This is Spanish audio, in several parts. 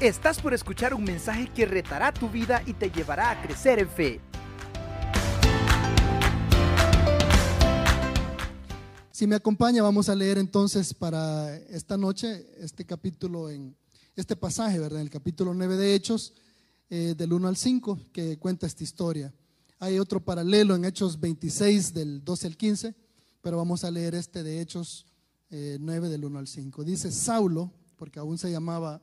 Estás por escuchar un mensaje que retará tu vida y te llevará a crecer en fe. Si me acompaña, vamos a leer entonces para esta noche este capítulo en este pasaje, ¿verdad? En el capítulo 9 de Hechos, eh, del 1 al 5, que cuenta esta historia. Hay otro paralelo en Hechos 26, del 12 al 15, pero vamos a leer este de Hechos 9, eh, del 1 al 5. Dice Saulo, porque aún se llamaba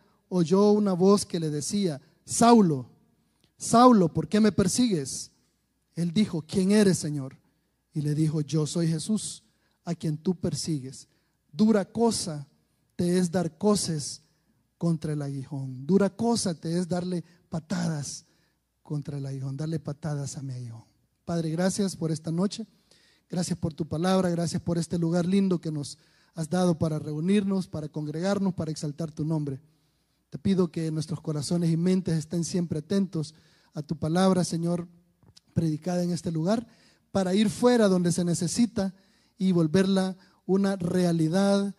oyó una voz que le decía, Saulo, Saulo, ¿por qué me persigues? Él dijo, ¿quién eres, Señor? Y le dijo, yo soy Jesús, a quien tú persigues. Dura cosa te es dar coces contra el aguijón. Dura cosa te es darle patadas contra el aguijón, darle patadas a mi aguijón. Padre, gracias por esta noche. Gracias por tu palabra, gracias por este lugar lindo que nos has dado para reunirnos, para congregarnos, para exaltar tu nombre. Te pido que nuestros corazones y mentes estén siempre atentos a tu palabra, Señor, predicada en este lugar, para ir fuera donde se necesita y volverla una realidad,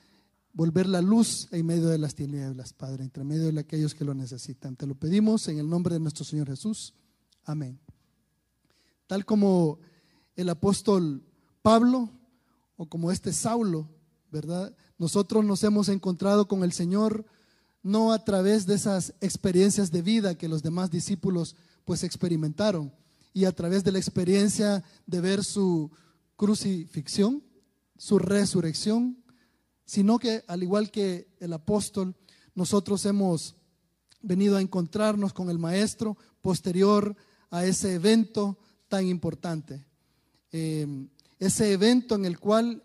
volver la luz en medio de las tinieblas, Padre, entre medio de aquellos que lo necesitan. Te lo pedimos en el nombre de nuestro Señor Jesús. Amén. Tal como el apóstol Pablo o como este Saulo, ¿verdad? Nosotros nos hemos encontrado con el Señor no a través de esas experiencias de vida que los demás discípulos pues experimentaron y a través de la experiencia de ver su crucifixión, su resurrección, sino que al igual que el apóstol, nosotros hemos venido a encontrarnos con el Maestro posterior a ese evento tan importante. Eh, ese evento en el cual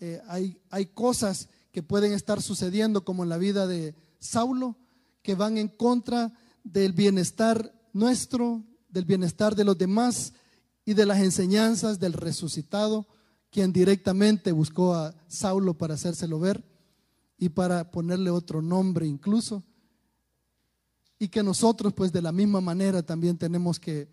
eh, hay, hay cosas que pueden estar sucediendo como en la vida de Saulo, que van en contra del bienestar nuestro, del bienestar de los demás y de las enseñanzas del resucitado, quien directamente buscó a Saulo para hacérselo ver y para ponerle otro nombre incluso. Y que nosotros pues de la misma manera también tenemos que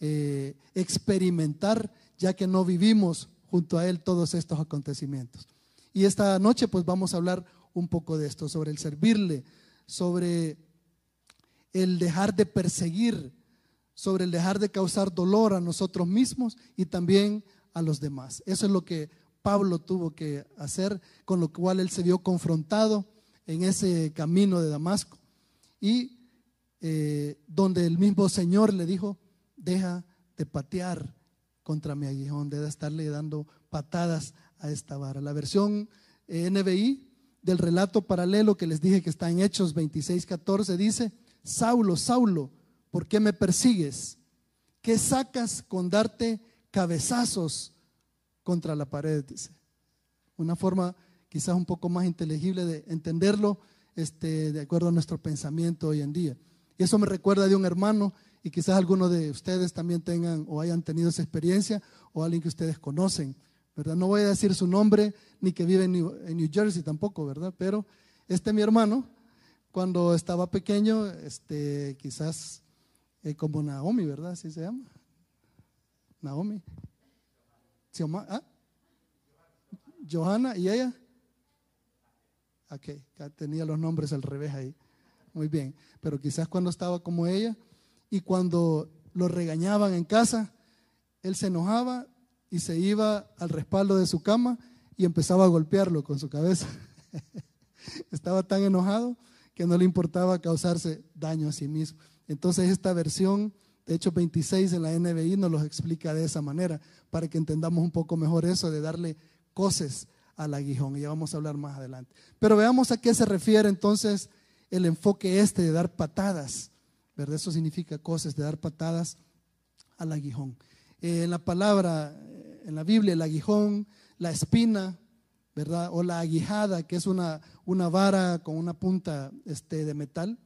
eh, experimentar, ya que no vivimos junto a Él todos estos acontecimientos. Y esta noche pues vamos a hablar un poco de esto, sobre el servirle, sobre el dejar de perseguir, sobre el dejar de causar dolor a nosotros mismos y también a los demás. Eso es lo que Pablo tuvo que hacer, con lo cual él se vio confrontado en ese camino de Damasco y eh, donde el mismo Señor le dijo, deja de patear contra mi aguijón, de estarle dando patadas a esta vara. La versión eh, NBI del relato paralelo que les dije que está en Hechos 26, 14 dice, Saulo, Saulo, ¿por qué me persigues? ¿Qué sacas con darte cabezazos contra la pared? Dice. Una forma quizás un poco más inteligible de entenderlo este, de acuerdo a nuestro pensamiento hoy en día. Y eso me recuerda de un hermano y quizás algunos de ustedes también tengan o hayan tenido esa experiencia o alguien que ustedes conocen, No voy a decir su nombre ni que vive en New, Jersey tampoco, ¿verdad? Pero este mi hermano, cuando estaba pequeño, este, quizás eh, como Naomi, ¿verdad? Así se llama. Naomi. ¿Ah? Johanna y ella. Ok, tenía los nombres al revés ahí. Muy bien. Pero quizás cuando estaba como ella, y cuando lo regañaban en casa, él se enojaba y se iba al respaldo de su cama y empezaba a golpearlo con su cabeza. Estaba tan enojado que no le importaba causarse daño a sí mismo. Entonces esta versión de hecho 26 en la NBI nos lo explica de esa manera, para que entendamos un poco mejor eso de darle coces al aguijón. Y ya vamos a hablar más adelante. Pero veamos a qué se refiere entonces el enfoque este de dar patadas ¿verdad? Eso significa cosas de dar patadas al aguijón. Eh, en la palabra, en la Biblia, el aguijón, la espina, ¿verdad? O la aguijada, que es una, una vara con una punta este, de metal.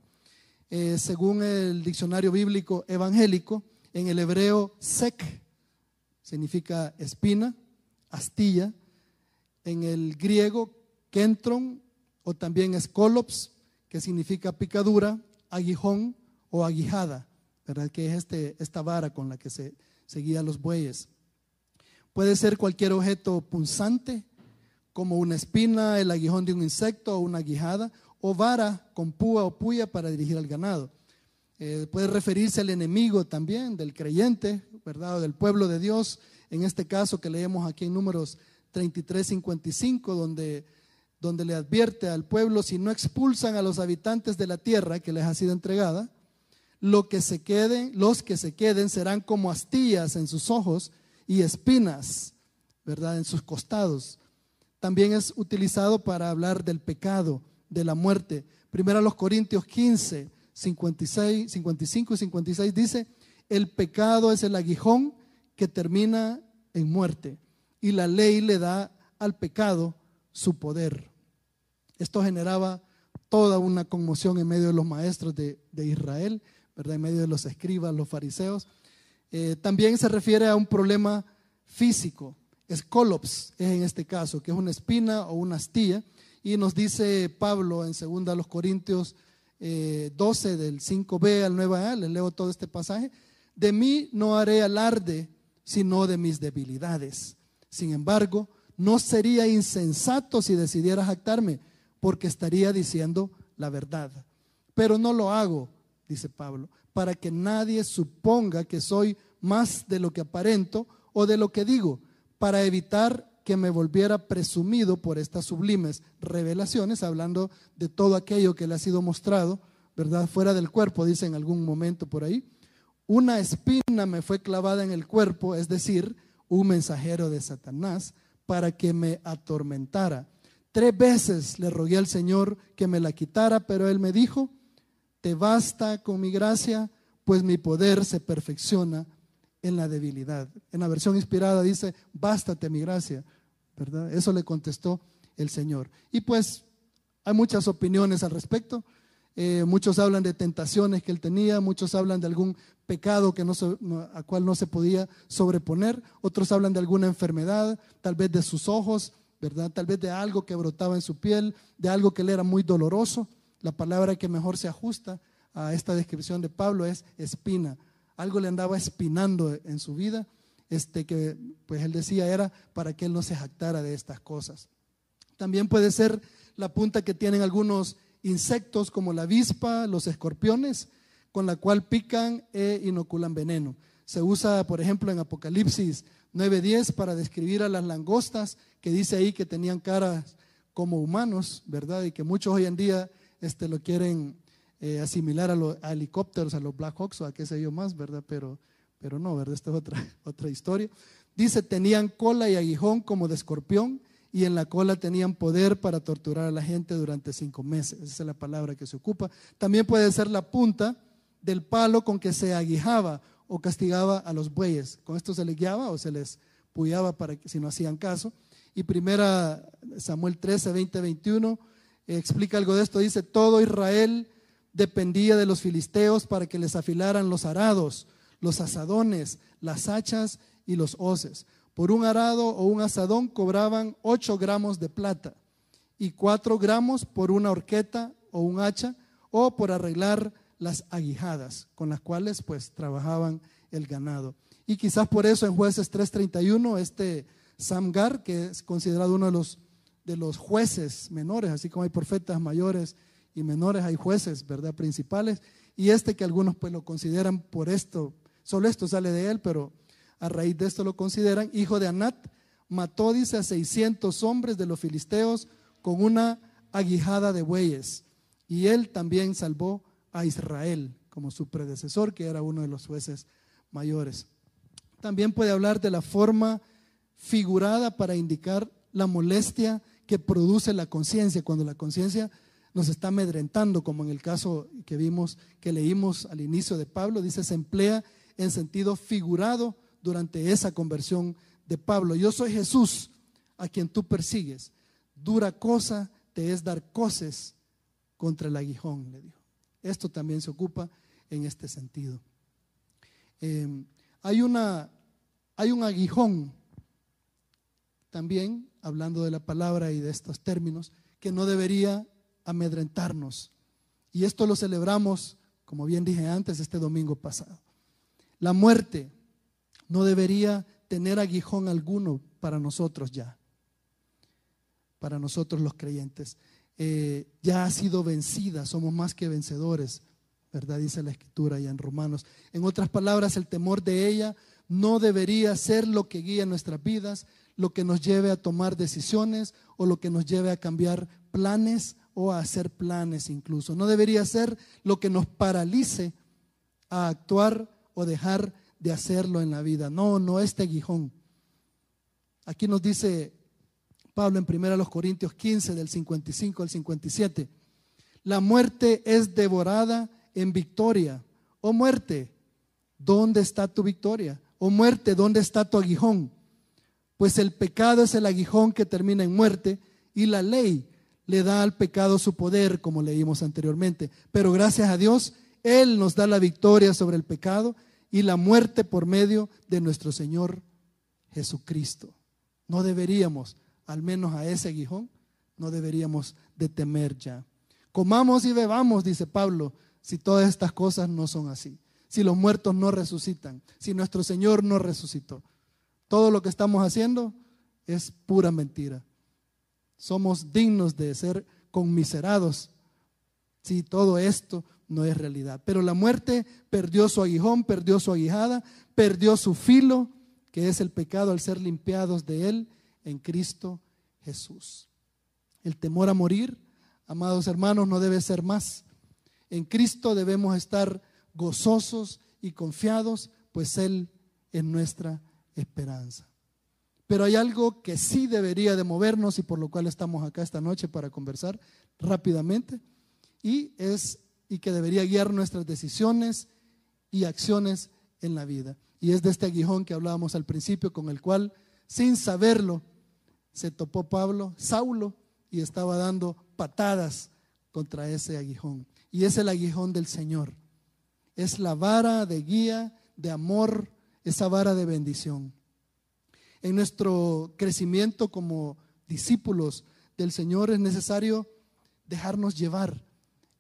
Eh, según el diccionario bíblico evangélico, en el hebreo sek significa espina, astilla. En el griego kentron o también escolops, que significa picadura, aguijón o aguijada, ¿verdad? Que es este, esta vara con la que se, seguía los bueyes. Puede ser cualquier objeto punzante, como una espina, el aguijón de un insecto o una aguijada, o vara con púa o puya para dirigir al ganado. Eh, puede referirse al enemigo también, del creyente, ¿verdad? O del pueblo de Dios, en este caso que leemos aquí en números 33, 55, donde, donde le advierte al pueblo, si no expulsan a los habitantes de la tierra que les ha sido entregada, lo que se queden, los que se queden serán como astillas en sus ojos y espinas, ¿verdad? En sus costados. También es utilizado para hablar del pecado de la muerte. Primero a los Corintios 15, 56, 55 y 56 dice, el pecado es el aguijón que termina en muerte y la ley le da al pecado su poder. Esto generaba toda una conmoción en medio de los maestros de, Israel, ¿verdad? en medio de los escribas, los fariseos. Eh, también se refiere a un problema físico, escolops es en este caso, que es una espina o una astilla, y nos dice Pablo en 2 Corintios 12 eh, del 5b al 9a, les leo todo este pasaje, de mí no haré alarde, sino de mis debilidades. Sin embargo, no sería insensato si decidiera jactarme, porque estaría diciendo la verdad. Pero no lo hago, dice Pablo, para que nadie suponga que soy más de lo que aparento o de lo que digo, para evitar que me volviera presumido por estas sublimes revelaciones, hablando de todo aquello que le ha sido mostrado, ¿verdad? Fuera del cuerpo, dice en algún momento por ahí. Una espina me fue clavada en el cuerpo, es decir, un mensajero de Satanás, para que me atormentara. Tres veces le rogué al Señor que me la quitara, pero él me dijo, te basta con mi gracia, pues mi poder se perfecciona en la debilidad. En la versión inspirada dice, bástate mi gracia, ¿verdad? Eso le contestó el Señor. Y pues hay muchas opiniones al respecto. Eh, muchos hablan de tentaciones que él tenía, muchos hablan de algún pecado que no, a cual no se podía sobreponer, otros hablan de alguna enfermedad, tal vez de sus ojos, ¿verdad? Tal vez de algo que brotaba en su piel, de algo que le era muy doloroso. La palabra que mejor se ajusta a esta descripción de Pablo es espina algo le andaba espinando en su vida, este que pues él decía era para que él no se jactara de estas cosas. También puede ser la punta que tienen algunos insectos como la avispa, los escorpiones, con la cual pican e inoculan veneno. Se usa, por ejemplo, en Apocalipsis 9:10 para describir a las langostas, que dice ahí que tenían caras como humanos, ¿verdad? Y que muchos hoy en día este, lo quieren eh, asimilar a los helicópteros, a los Black Hawks o a qué sé yo más, ¿verdad? Pero, pero no, ¿verdad? Esta es otra, otra historia. Dice, tenían cola y aguijón como de escorpión y en la cola tenían poder para torturar a la gente durante cinco meses. Esa es la palabra que se ocupa. También puede ser la punta del palo con que se aguijaba o castigaba a los bueyes. Con esto se les guiaba o se les puyaba para que si no hacían caso. Y primera Samuel 13, 20, 21 explica algo de esto. Dice, todo Israel dependía de los filisteos para que les afilaran los arados, los asadones, las hachas y los hoces. Por un arado o un asadón cobraban 8 gramos de plata y 4 gramos por una horqueta o un hacha o por arreglar las aguijadas con las cuales pues trabajaban el ganado. Y quizás por eso en jueces 3.31 este Samgar, que es considerado uno de los, de los jueces menores, así como hay profetas mayores y menores hay jueces, ¿verdad? Principales. Y este que algunos pues lo consideran por esto, solo esto sale de él, pero a raíz de esto lo consideran, hijo de Anat, mató, dice, a 600 hombres de los filisteos con una aguijada de bueyes. Y él también salvó a Israel como su predecesor, que era uno de los jueces mayores. También puede hablar de la forma figurada para indicar la molestia que produce la conciencia, cuando la conciencia nos está amedrentando, como en el caso que vimos, que leímos al inicio de Pablo, dice, se emplea en sentido figurado durante esa conversión de Pablo. Yo soy Jesús a quien tú persigues. Dura cosa te es dar coces contra el aguijón, le dijo. Esto también se ocupa en este sentido. Eh, hay, una, hay un aguijón también, hablando de la palabra y de estos términos, que no debería amedrentarnos. Y esto lo celebramos, como bien dije antes, este domingo pasado. La muerte no debería tener aguijón alguno para nosotros ya, para nosotros los creyentes. Eh, ya ha sido vencida, somos más que vencedores, ¿verdad? Dice la escritura ya en Romanos. En otras palabras, el temor de ella no debería ser lo que guíe nuestras vidas, lo que nos lleve a tomar decisiones o lo que nos lleve a cambiar planes o a hacer planes incluso. No debería ser lo que nos paralice a actuar o dejar de hacerlo en la vida. No, no este aguijón. Aquí nos dice Pablo en 1 Corintios 15 del 55 al 57. La muerte es devorada en victoria. Oh muerte, ¿dónde está tu victoria? Oh muerte, ¿dónde está tu aguijón? Pues el pecado es el aguijón que termina en muerte y la ley le da al pecado su poder, como leímos anteriormente. Pero gracias a Dios, Él nos da la victoria sobre el pecado y la muerte por medio de nuestro Señor Jesucristo. No deberíamos, al menos a ese aguijón, no deberíamos de temer ya. Comamos y bebamos, dice Pablo, si todas estas cosas no son así. Si los muertos no resucitan, si nuestro Señor no resucitó todo lo que estamos haciendo es pura mentira. Somos dignos de ser conmiserados si todo esto no es realidad. Pero la muerte perdió su aguijón, perdió su aguijada, perdió su filo, que es el pecado al ser limpiados de él en Cristo Jesús. El temor a morir, amados hermanos, no debe ser más. En Cristo debemos estar gozosos y confiados, pues Él es nuestra esperanza. Pero hay algo que sí debería de movernos y por lo cual estamos acá esta noche para conversar rápidamente y es y que debería guiar nuestras decisiones y acciones en la vida. Y es de este aguijón que hablábamos al principio con el cual sin saberlo se topó Pablo, Saulo y estaba dando patadas contra ese aguijón. Y es el aguijón del Señor. Es la vara de guía, de amor, esa vara de bendición. En nuestro crecimiento como discípulos del Señor es necesario dejarnos llevar,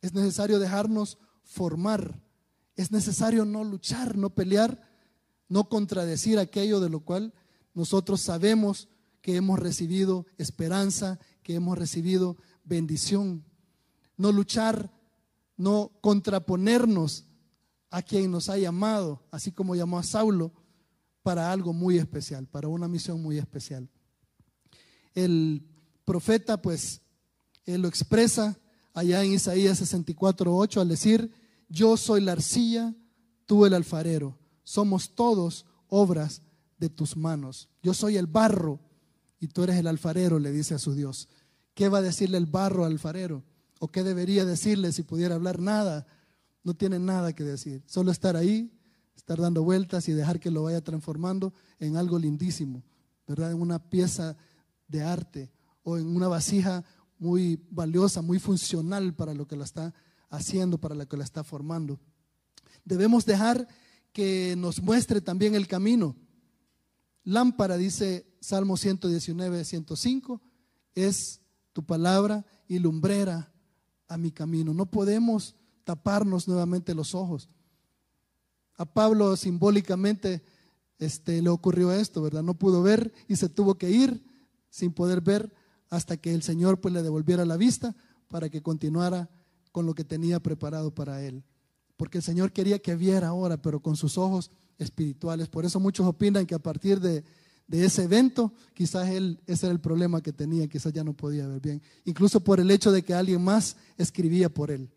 es necesario dejarnos formar, es necesario no luchar, no pelear, no contradecir aquello de lo cual nosotros sabemos que hemos recibido esperanza, que hemos recibido bendición. No luchar, no contraponernos a quien nos ha llamado, así como llamó a Saulo, para algo muy especial, para una misión muy especial. El profeta, pues, él lo expresa allá en Isaías 64.8 al decir, yo soy la arcilla, tú el alfarero, somos todos obras de tus manos. Yo soy el barro y tú eres el alfarero, le dice a su Dios. ¿Qué va a decirle el barro al alfarero? ¿O qué debería decirle si pudiera hablar nada? No tiene nada que decir. Solo estar ahí, estar dando vueltas y dejar que lo vaya transformando en algo lindísimo, ¿verdad? En una pieza de arte o en una vasija muy valiosa, muy funcional para lo que la está haciendo, para lo que la está formando. Debemos dejar que nos muestre también el camino. Lámpara, dice Salmo 119, 105, es tu palabra y lumbrera a mi camino. No podemos taparnos nuevamente los ojos. A Pablo simbólicamente este, le ocurrió esto, ¿verdad? No pudo ver y se tuvo que ir sin poder ver hasta que el Señor pues le devolviera la vista para que continuara con lo que tenía preparado para él. Porque el Señor quería que viera ahora, pero con sus ojos espirituales. Por eso muchos opinan que a partir de, ese evento, quizás él, ese era el problema que tenía, quizás ya no podía ver bien. Incluso por el hecho de que alguien más escribía por él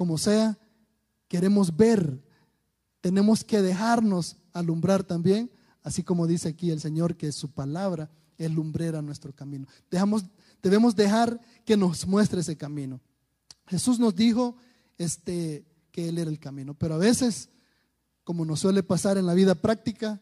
como sea, queremos ver, tenemos que dejarnos alumbrar también, así como dice aquí el Señor que su palabra es lumbrera nuestro camino. Debemos dejar que nos muestre ese camino. Jesús nos dijo este, que Él era el camino, pero a veces, como nos suele pasar en la vida práctica,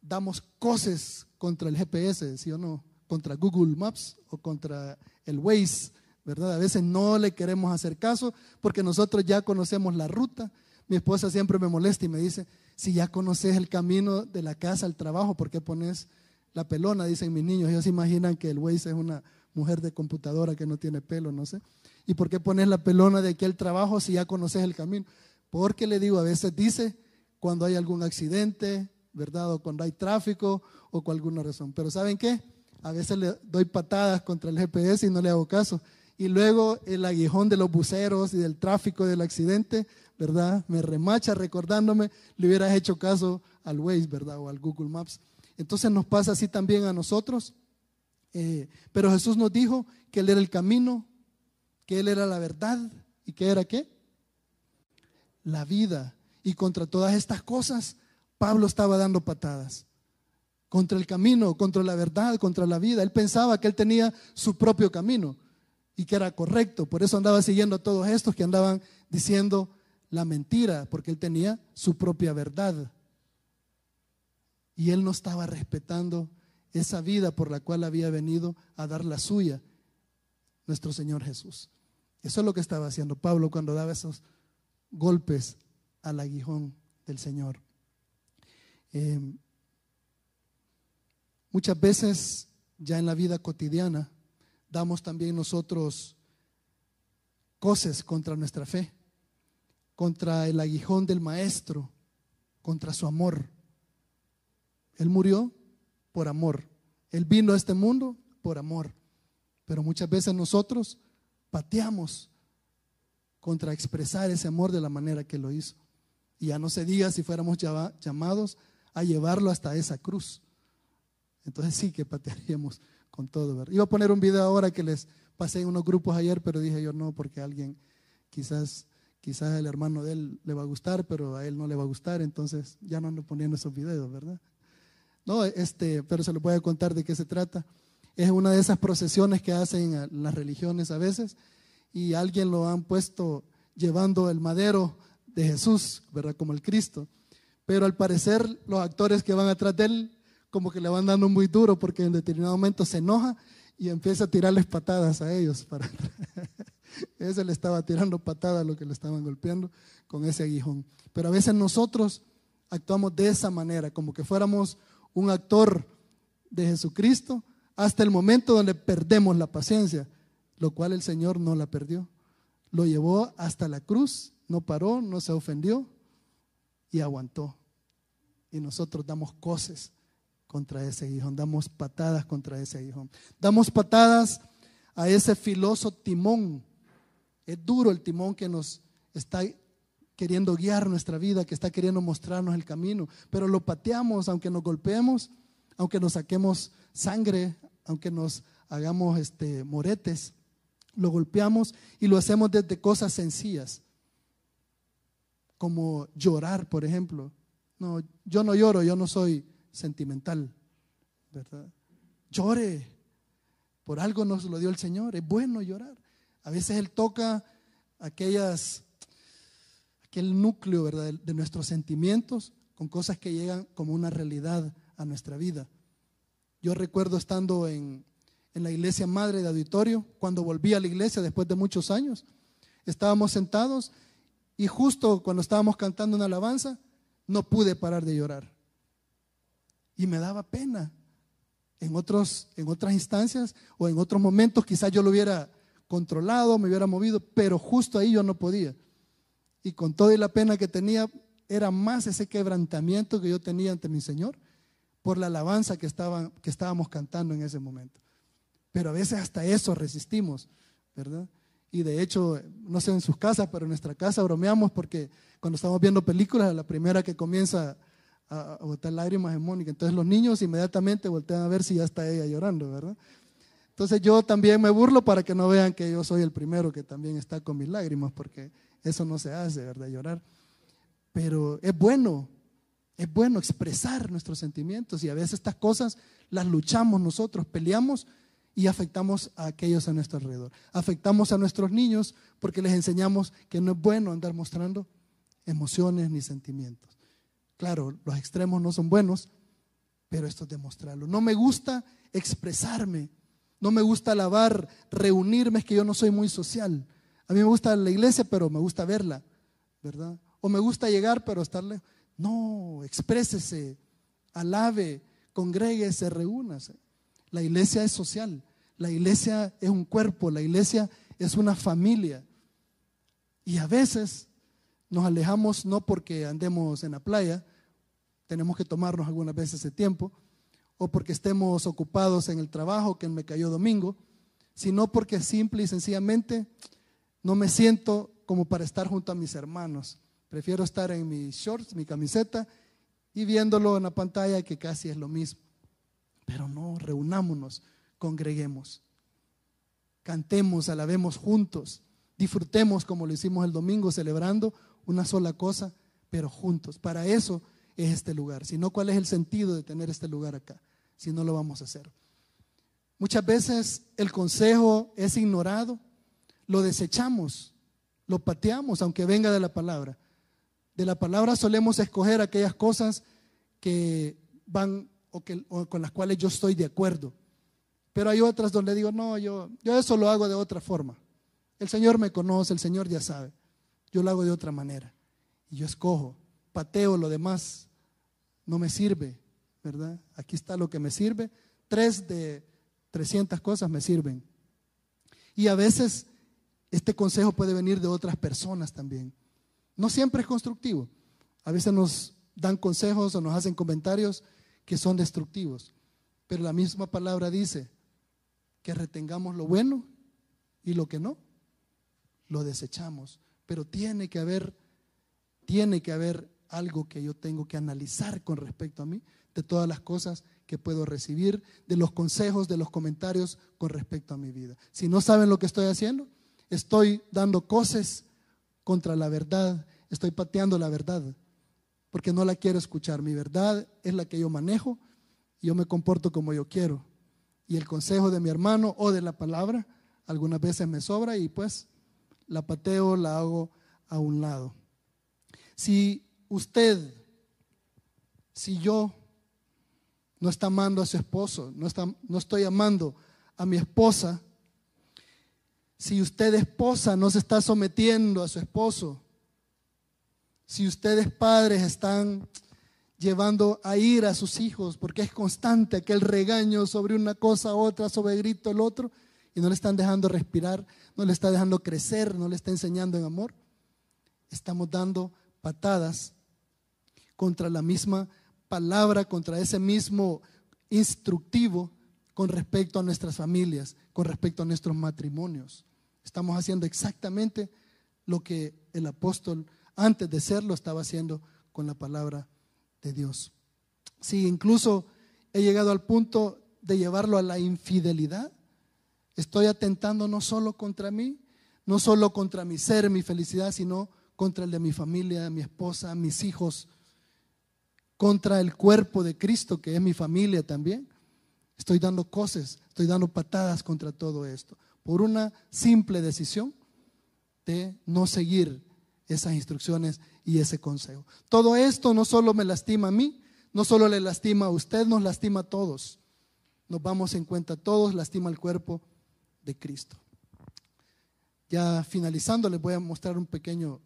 damos cosas contra el GPS, ¿sí o no? Contra Google Maps o contra el Waze ¿verdad? A veces no le queremos hacer caso porque nosotros ya conocemos la ruta. Mi esposa siempre me molesta y me dice, si ya conoces el camino de la casa al trabajo, ¿por qué pones la pelona? Dicen mis niños, ellos se imaginan que el güey es una mujer de computadora que no tiene pelo, no sé. ¿Y por qué pones la pelona de aquí al trabajo si ya conoces el camino? Porque le digo, a veces dice cuando hay algún accidente, ¿verdad? O cuando hay tráfico o con alguna razón. Pero ¿saben qué? A veces le doy patadas contra el GPS y no le hago caso. Y luego el aguijón de los buceros y del tráfico del accidente, ¿verdad? Me remacha recordándome, le hubieras hecho caso al Waze, ¿verdad? O al Google Maps. Entonces nos pasa así también a nosotros. Eh, pero Jesús nos dijo que Él era el camino, que Él era la verdad y que era qué? La vida. Y contra todas estas cosas, Pablo estaba dando patadas. Contra el camino, contra la verdad, contra la vida. Él pensaba que él tenía su propio camino y que era correcto. Por eso andaba siguiendo a todos estos que andaban diciendo la mentira, porque él tenía su propia verdad. Y él no estaba respetando esa vida por la cual había venido a dar la suya, nuestro Señor Jesús. Eso es lo que estaba haciendo Pablo cuando daba esos golpes al aguijón del Señor. Eh, muchas veces ya en la vida cotidiana damos también nosotros cosas contra nuestra fe, contra el aguijón del Maestro, contra su amor. Él murió por amor. Él vino a este mundo por amor. Pero muchas veces nosotros pateamos contra expresar ese amor de la manera que lo hizo. Y ya no se diga si fuéramos llamados a llevarlo hasta esa cruz. Entonces sí que patearíamos con todo. Iba a poner un video ahora que les pasé en unos grupos ayer, pero dije yo no, porque alguien quizás quizás el hermano de él le va a gustar, pero a él no le va a gustar, entonces ya no ando poniendo esos videos, ¿verdad? No, este, pero se lo voy a contar de qué se trata. Es una de esas procesiones que hacen las religiones a veces y alguien lo han puesto llevando el madero de Jesús, ¿verdad? Como el Cristo. Pero al parecer los actores que van atrás de él como que le van dando muy duro porque en determinado momento se enoja y empieza a tirarles patadas a ellos. Para... ese le estaba tirando patadas a lo que le estaban golpeando con ese aguijón. Pero a veces nosotros actuamos de esa manera, como que fuéramos un actor de Jesucristo hasta el momento donde perdemos la paciencia, lo cual el Señor no la perdió. Lo llevó hasta la cruz, no paró, no se ofendió y aguantó. Y nosotros damos cosas contra ese aguijón, damos patadas contra ese aguijón. Damos patadas a ese filoso timón. Es duro el timón que nos está queriendo guiar nuestra vida, que está queriendo mostrarnos el camino, pero lo pateamos aunque nos golpeemos, aunque nos saquemos sangre, aunque nos hagamos este moretes, lo golpeamos y lo hacemos desde cosas sencillas, como llorar, por ejemplo. No, yo no lloro, yo no soy sentimental, ¿verdad? Llore, por algo nos lo dio el Señor, es bueno llorar. A veces Él toca aquel núcleo, ¿verdad? De nuestros sentimientos con cosas que llegan como una realidad a nuestra vida. Yo recuerdo estando en, en la iglesia madre de auditorio, cuando volví a la iglesia después de muchos años, estábamos sentados y justo cuando estábamos cantando una alabanza, no pude parar de llorar y me daba pena. En, otros, en otras instancias o en otros momentos quizás yo lo hubiera controlado, me hubiera movido, pero justo ahí yo no podía. Y con toda la pena que tenía, era más ese quebrantamiento que yo tenía ante mi Señor por la alabanza que, estaba, que estábamos cantando en ese momento. Pero a veces hasta eso resistimos, ¿verdad? Y de hecho, no sé en sus casas, pero en nuestra casa bromeamos porque cuando estamos viendo películas, la primera que comienza a, botar lágrimas en Mónica. Entonces los niños inmediatamente voltean a ver si ya está ella llorando, ¿verdad? Entonces yo también me burlo para que no vean que yo soy el primero que también está con mis lágrimas, porque eso no se hace, ¿verdad? Llorar. Pero es bueno, es bueno expresar nuestros sentimientos y a veces estas cosas las luchamos nosotros, peleamos y afectamos a aquellos a nuestro alrededor. Afectamos a nuestros niños porque les enseñamos que no es bueno andar mostrando emociones ni sentimientos. Claro, los extremos no son buenos, pero esto es demostrarlo. No me gusta expresarme. No me gusta alabar, reunirme, es que yo no soy muy social. A mí me gusta la iglesia, pero me gusta verla, ¿verdad? O me gusta llegar, pero estarle. No, exprésese, alabe, congréguese, reúnase. La iglesia es social, la iglesia es un cuerpo, la iglesia es una familia. Y a veces nos alejamos no porque andemos en la playa, tenemos que tomarnos algunas veces ese tiempo, o porque estemos ocupados en el trabajo que me cayó domingo, sino porque simple y sencillamente no me siento como para estar junto a mis hermanos. Prefiero estar en mis shorts, mi camiseta y viéndolo en la pantalla que casi es lo mismo. Pero no, reunámonos, congreguemos, cantemos, alabemos juntos, disfrutemos como lo hicimos el domingo celebrando una sola cosa, pero juntos. Para eso es este lugar. Si no, ¿cuál es el sentido de tener este lugar acá? Si no lo vamos a hacer. Muchas veces el consejo es ignorado, lo desechamos, lo pateamos, aunque venga de la palabra. De la palabra solemos escoger aquellas cosas que van o, que, con las cuales yo estoy de acuerdo. Pero hay otras donde digo, no, yo, yo eso lo hago de otra forma. El Señor me conoce, el Señor ya sabe. Yo lo hago de otra manera. Y yo escojo, pateo lo demás no me sirve, ¿verdad? Aquí está lo que me sirve. Tres de 300 cosas me sirven. Y a veces este consejo puede venir de otras personas también. No siempre es constructivo. A veces nos dan consejos o nos hacen comentarios que son destructivos. Pero la misma palabra dice que retengamos lo bueno y lo que no, lo desechamos. Pero tiene que haber, tiene que haber algo que yo tengo que analizar con respecto a mí, de todas las cosas que puedo recibir, de los consejos, de los comentarios con respecto a mi vida. Si no saben lo que estoy haciendo, estoy dando cosas contra la verdad, estoy pateando la verdad, porque no la quiero escuchar. Mi verdad es la que yo manejo y yo me comporto como yo quiero. Y el consejo de mi hermano o de la palabra algunas veces me sobra y pues la pateo, la hago a un lado. Si usted, si yo no está amando a su esposo, no, está, no estoy amando a mi esposa, si usted esposa no se está sometiendo a su esposo, si ustedes padres están llevando a ir a sus hijos porque es constante aquel regaño sobre una cosa, otra, sobre grito el otro, y no le están dejando respirar, no le está dejando crecer, no le está enseñando en amor, estamos dando patadas contra la misma palabra, contra ese mismo instructivo con respecto a nuestras familias, con respecto a nuestros matrimonios. Estamos haciendo exactamente lo que el apóstol antes de serlo estaba haciendo con la palabra de Dios. Si incluso he llegado al punto de llevarlo a la infidelidad, estoy atentando no solo contra mí, no solo contra mi ser, mi felicidad, sino contra el de mi familia, mi esposa, mis hijos, contra el cuerpo de Cristo, que es mi familia también. Estoy dando cosas, estoy dando patadas contra todo esto, por una simple decisión de no seguir esas instrucciones y ese consejo. Todo esto no solo me lastima a mí, no solo le lastima a usted, nos lastima a todos. Nos vamos en cuenta todos, lastima al cuerpo de Cristo. Ya finalizando, les voy a mostrar un pequeño,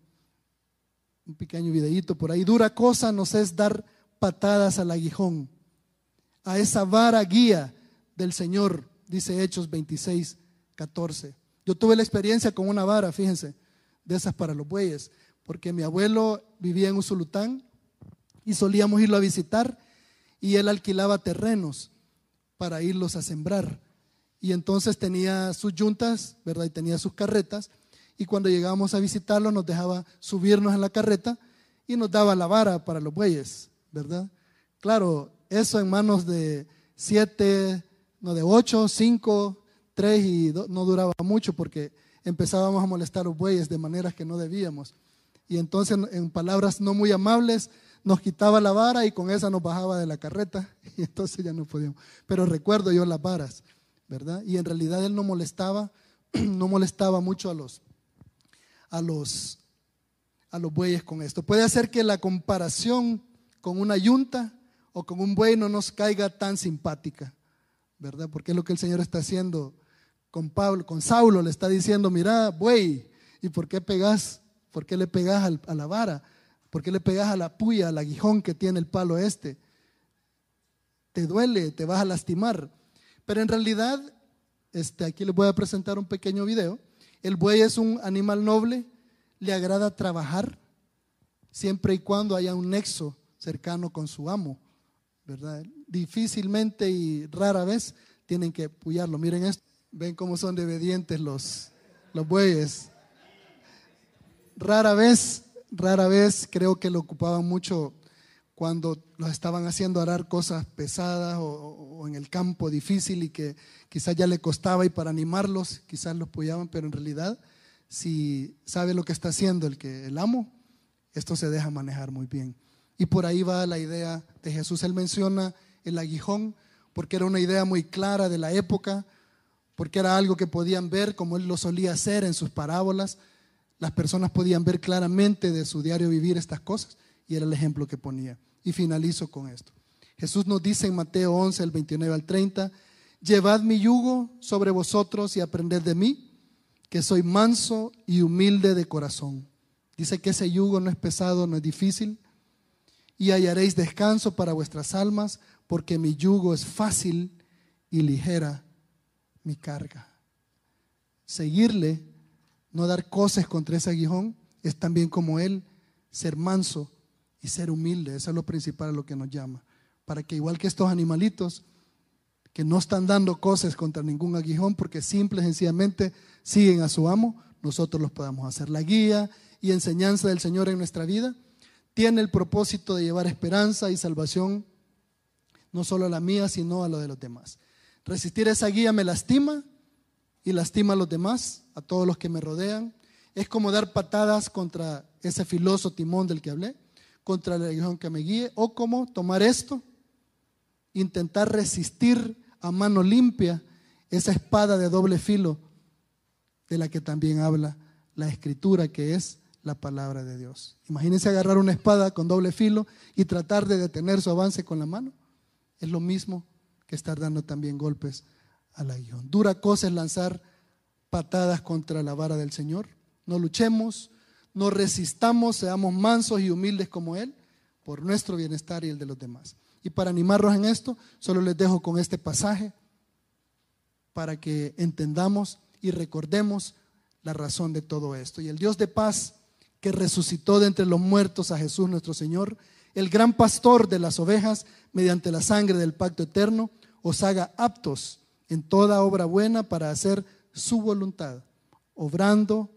un pequeño videíto por ahí. Dura cosa nos es dar patadas al aguijón, a esa vara guía del Señor, dice Hechos 26, 14. Yo tuve la experiencia con una vara, fíjense, de esas para los bueyes, porque mi abuelo vivía en Usulután y solíamos irlo a visitar y él alquilaba terrenos para irlos a sembrar. Y entonces tenía sus yuntas, ¿verdad? Y tenía sus carretas. Y cuando llegábamos a visitarlo nos dejaba subirnos en la carreta y nos daba la vara para los bueyes. ¿verdad? Claro, eso en manos de siete, no de ocho, cinco, tres y no duraba mucho porque empezábamos a molestar a los bueyes de maneras que no debíamos. Y entonces en palabras no muy amables nos quitaba la vara y con esa nos bajaba de la carreta y entonces ya no podíamos. Pero recuerdo yo las varas, ¿verdad? Y en realidad él no molestaba, no molestaba mucho a los, a los, a los bueyes con esto. Puede hacer que la comparación con una yunta o con un buey no nos caiga tan simpática, ¿verdad? Porque es lo que el Señor está haciendo con Pablo, con Saulo, le está diciendo, mira, buey, ¿y por qué pegas? ¿Por qué le pegas a la vara? ¿Por qué le pegas a la puya, al aguijón que tiene el palo este? Te duele, te vas a lastimar. Pero en realidad, este, aquí les voy a presentar un pequeño video. El buey es un animal noble, le agrada trabajar siempre y cuando haya un nexo cercano con su amo, ¿verdad? Difícilmente y rara vez tienen que puyarlo. Miren esto, ven cómo son de obedientes los, los bueyes. Rara vez rara vez creo que lo ocupaban mucho cuando los estaban haciendo arar cosas pesadas o, en el campo difícil y que quizás ya le costaba y para animarlos quizás los apoyaban, pero en realidad si sabe lo que está haciendo el que el amo, esto se deja manejar muy bien. Y por ahí va la idea de Jesús. Él menciona el aguijón porque era una idea muy clara de la época, porque era algo que podían ver como él lo solía hacer en sus parábolas las personas podían ver claramente de su diario vivir estas cosas y era el ejemplo que ponía. Y finalizo con esto. Jesús nos dice en Mateo 11, el 29 al 30, llevad mi yugo sobre vosotros y aprended de mí, que soy manso y humilde de corazón. Dice que ese yugo no es pesado, no es difícil, y hallaréis descanso para vuestras almas, porque mi yugo es fácil y ligera mi carga. Seguirle no dar cosas contra ese aguijón, es también como Él ser manso y ser humilde. Eso es lo principal a lo que nos llama. Para que igual que estos animalitos que no están dando cosas contra ningún aguijón porque simple y sencillamente siguen a su amo, nosotros los podamos hacer. La guía y enseñanza del Señor en nuestra vida tiene el propósito de llevar esperanza y salvación no solo a la mía, sino a lo de los demás. Resistir esa guía me lastima, y lastima a los demás, a todos los que me rodean. Es como dar patadas contra ese filoso timón del que hablé, contra la religión que me guíe, o como tomar esto, intentar resistir a mano limpia esa espada de doble filo de la que también habla la escritura, que es la palabra de Dios. Imagínense agarrar una espada con doble filo y tratar de detener su avance con la mano. Es lo mismo que estar dando también golpes al aguijón. Dura cosa es lanzar patadas contra la vara del Señor. No luchemos, no resistamos, seamos mansos y humildes como Él, por nuestro bienestar y el de los demás. Y para animarlos en esto, solo les dejo con este pasaje para que entendamos y recordemos la razón de todo esto. Y el Dios de paz que resucitó de entre los muertos a Jesús nuestro Señor, el gran pastor de las ovejas, mediante la sangre del pacto eterno, os haga aptos en toda obra buena para hacer su voluntad, obrando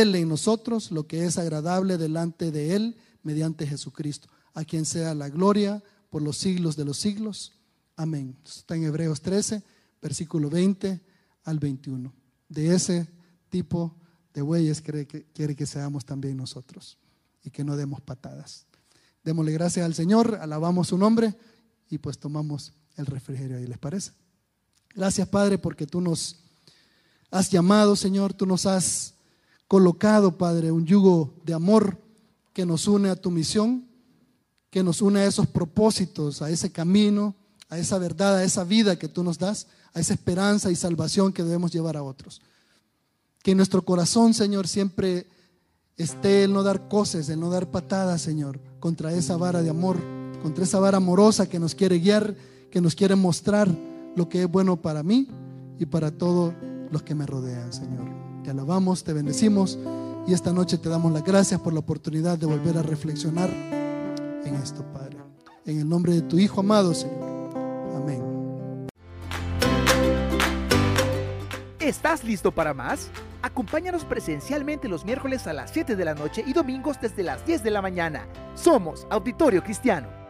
Él en nosotros lo que es agradable delante de Él mediante Jesucristo, a quien sea la gloria por los siglos de los siglos. Amén. Está en Hebreos 13, versículo 20 al 21. De ese tipo de bueyes quiere que, seamos también nosotros y que no demos patadas. Démosle gracias al Señor, alabamos su nombre y pues tomamos el refrigerio ahí, ¿les parece? Gracias, Padre, porque tú nos has llamado, Señor, tú nos has colocado, Padre, un yugo de amor que nos une a tu misión, que nos une a esos propósitos, a ese camino, a esa verdad, a esa vida que tú nos das, a esa esperanza y salvación que debemos llevar a otros. Que nuestro corazón, Señor, siempre esté el no dar cosas, el no dar patadas, Señor, contra esa vara de amor, contra esa vara amorosa que nos quiere guiar, que nos quiere mostrar lo que es bueno para mí y para todos los que me rodean, Señor. Te alabamos, te bendecimos y esta noche te damos las gracias por la oportunidad de volver a reflexionar en esto, Padre. En el nombre de tu Hijo amado, Señor. Amén. ¿Estás listo para más? Acompáñanos presencialmente los miércoles a las 7 de la noche y domingos desde las 10 de la mañana. Somos Auditorio Cristiano.